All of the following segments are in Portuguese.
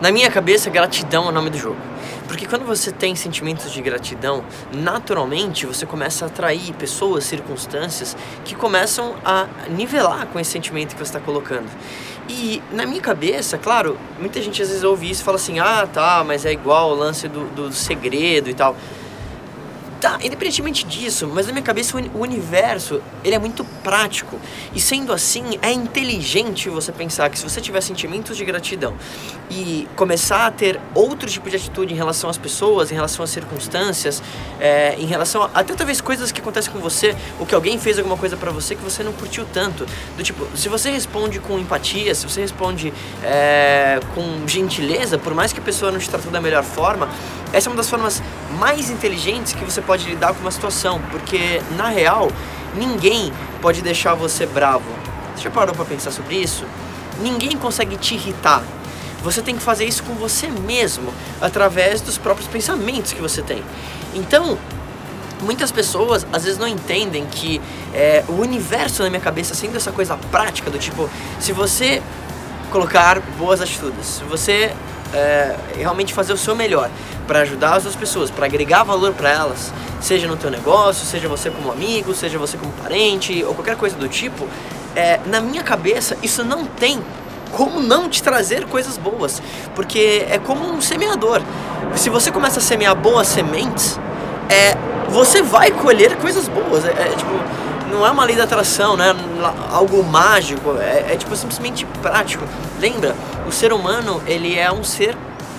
Na minha cabeça, gratidão é o nome do jogo. Porque quando você tem sentimentos de gratidão, naturalmente você começa a atrair pessoas, circunstâncias que começam a nivelar com esse sentimento que você está colocando. E na minha cabeça, claro, muita gente às vezes ouve isso e fala assim: ah, tá, mas é igual o lance do, do segredo e tal. Tá, independentemente disso, mas na minha cabeça o universo, ele é muito prático. E sendo assim, é inteligente você pensar que se você tiver sentimentos de gratidão e começar a ter outro tipo de atitude em relação às pessoas, em relação às circunstâncias, é, em relação a, até talvez coisas que acontecem com você, ou que alguém fez alguma coisa para você que você não curtiu tanto. Do tipo, se você responde com empatia, se você responde é, com gentileza, por mais que a pessoa não te tratou da melhor forma, essa é uma das formas mais inteligentes que você pode lidar com uma situação, porque na real, ninguém pode deixar você bravo. Você já parou para pensar sobre isso? Ninguém consegue te irritar. Você tem que fazer isso com você mesmo, através dos próprios pensamentos que você tem. Então, muitas pessoas às vezes não entendem que é, o universo na minha cabeça sendo essa coisa prática do tipo, se você colocar boas atitudes, se você é, realmente fazer o seu melhor para ajudar as outras pessoas, para agregar valor para elas, seja no teu negócio, seja você como amigo, seja você como parente ou qualquer coisa do tipo, é, na minha cabeça isso não tem como não te trazer coisas boas, porque é como um semeador. Se você começa a semear boas sementes, é, você vai colher coisas boas. É, é tipo, não é uma lei da atração, não é algo mágico, é, é tipo simplesmente prático. Lembra, o ser humano ele é um ser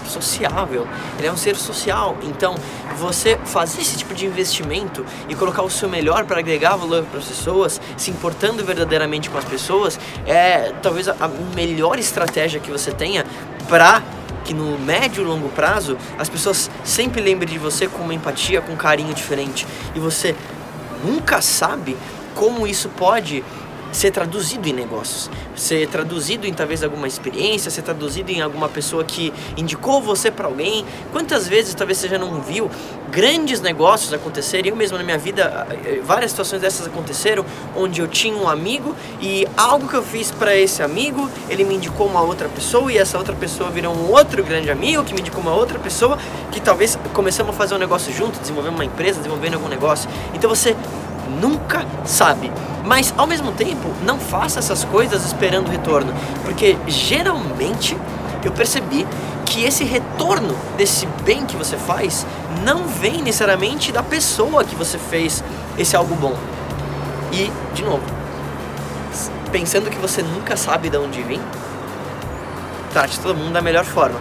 sociável, ele é um ser social. Então, você fazer esse tipo de investimento e colocar o seu melhor para agregar valor para as pessoas, se importando verdadeiramente com as pessoas, é talvez a melhor estratégia que você tenha para que no médio e longo prazo as pessoas sempre lembrem de você com uma empatia, com um carinho diferente. E você nunca sabe como isso pode ser traduzido em negócios, ser traduzido em talvez alguma experiência, ser traduzido em alguma pessoa que indicou você para alguém. Quantas vezes talvez você já não viu grandes negócios acontecerem? Eu mesmo na minha vida, eh, várias situações dessas aconteceram, onde eu tinha um amigo e algo que eu fiz para esse amigo, ele me indicou uma outra pessoa e essa outra pessoa virou um outro grande amigo que me indicou uma outra pessoa que talvez começamos a fazer um negócio junto, desenvolver uma empresa, desenvolvendo algum negócio. Então você nunca sabe. Mas ao mesmo tempo, não faça essas coisas esperando retorno, porque geralmente eu percebi que esse retorno desse bem que você faz não vem necessariamente da pessoa que você fez esse algo bom. E, de novo, pensando que você nunca sabe de onde vem, trate todo mundo da melhor forma.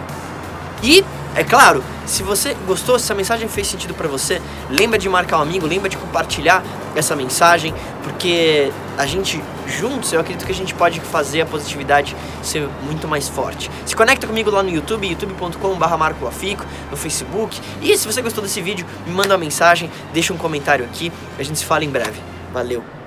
E é claro, se você gostou, se essa mensagem fez sentido para você, lembra de marcar um amigo, lembra de compartilhar essa mensagem, porque a gente juntos, eu acredito que a gente pode fazer a positividade ser muito mais forte. Se conecta comigo lá no YouTube, youtube.com/marcolafico, no Facebook. E se você gostou desse vídeo, me manda uma mensagem, deixa um comentário aqui, a gente se fala em breve. Valeu.